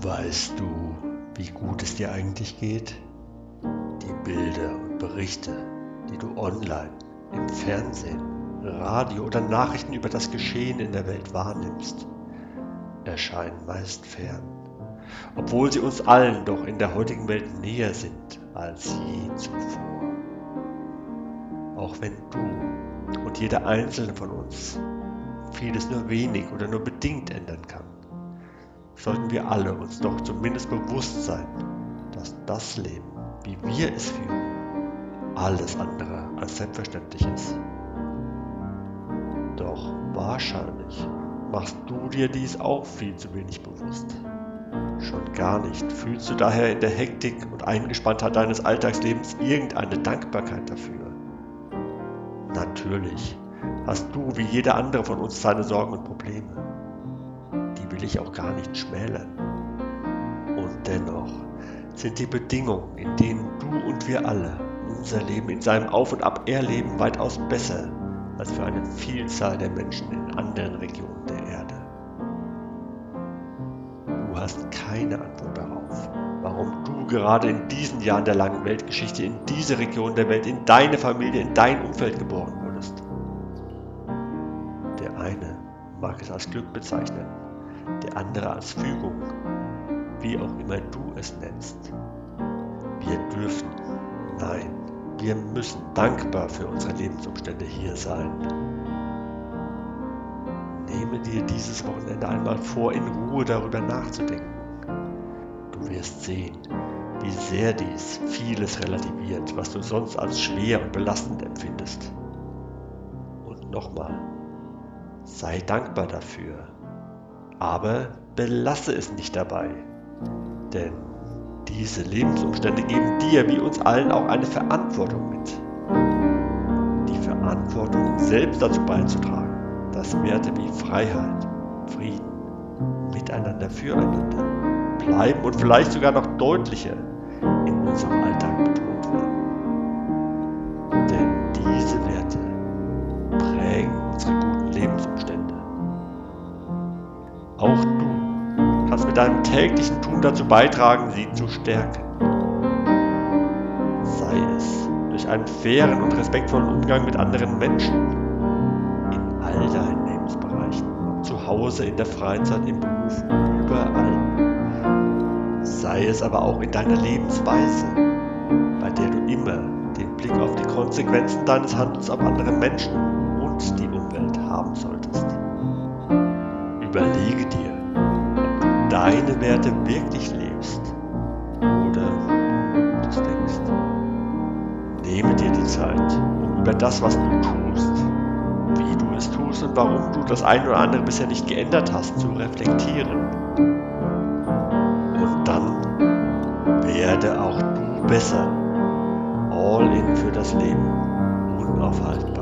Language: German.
Weißt du, wie gut es dir eigentlich geht? Die Bilder und Berichte, die du online, im Fernsehen, Radio oder Nachrichten über das Geschehen in der Welt wahrnimmst, erscheinen meist fern, obwohl sie uns allen doch in der heutigen Welt näher sind als je zuvor. Auch wenn du und jeder einzelne von uns vieles nur wenig oder nur bedingt ändern kann sollten wir alle uns doch zumindest bewusst sein, dass das Leben, wie wir es führen, alles andere als selbstverständlich ist. Doch wahrscheinlich machst du dir dies auch viel zu wenig bewusst. Schon gar nicht fühlst du daher in der Hektik und Eingespanntheit deines Alltagslebens irgendeine Dankbarkeit dafür. Natürlich hast du wie jeder andere von uns seine Sorgen und Probleme will ich auch gar nicht schmälern. Und dennoch sind die Bedingungen, in denen du und wir alle unser Leben in seinem Auf und Ab erleben, weitaus besser als für eine Vielzahl der Menschen in anderen Regionen der Erde. Du hast keine Antwort darauf, warum du gerade in diesen Jahren der langen Weltgeschichte in diese Region der Welt, in deine Familie, in dein Umfeld geboren wurdest. Der eine mag es als Glück bezeichnen, der andere als Fügung, wie auch immer du es nennst. Wir dürfen, nein, wir müssen dankbar für unsere Lebensumstände hier sein. Nehme dir dieses Wochenende einmal vor, in Ruhe darüber nachzudenken. Du wirst sehen, wie sehr dies vieles relativiert, was du sonst als schwer und belastend empfindest. Und nochmal, sei dankbar dafür, aber belasse es nicht dabei. Denn diese Lebensumstände geben dir wie uns allen auch eine Verantwortung mit. Die Verantwortung, selbst dazu beizutragen, dass Werte wie Freiheit, Frieden, Miteinander, Füreinander bleiben und vielleicht sogar noch deutlicher in unserem deinem täglichen Tun dazu beitragen, sie zu stärken. Sei es durch einen fairen und respektvollen Umgang mit anderen Menschen in all deinen Lebensbereichen, zu Hause, in der Freizeit, im Beruf, überall. Sei es aber auch in deiner Lebensweise, bei der du immer den Blick auf die Konsequenzen deines Handelns auf andere Menschen und die Umwelt haben solltest. Deine Werte wirklich lebst oder du das denkst. Nehme dir die Zeit, um über das, was du tust, wie du es tust und warum du das eine oder andere bisher nicht geändert hast, zu reflektieren. Und dann werde auch du besser. All in für das Leben. Unaufhaltsam.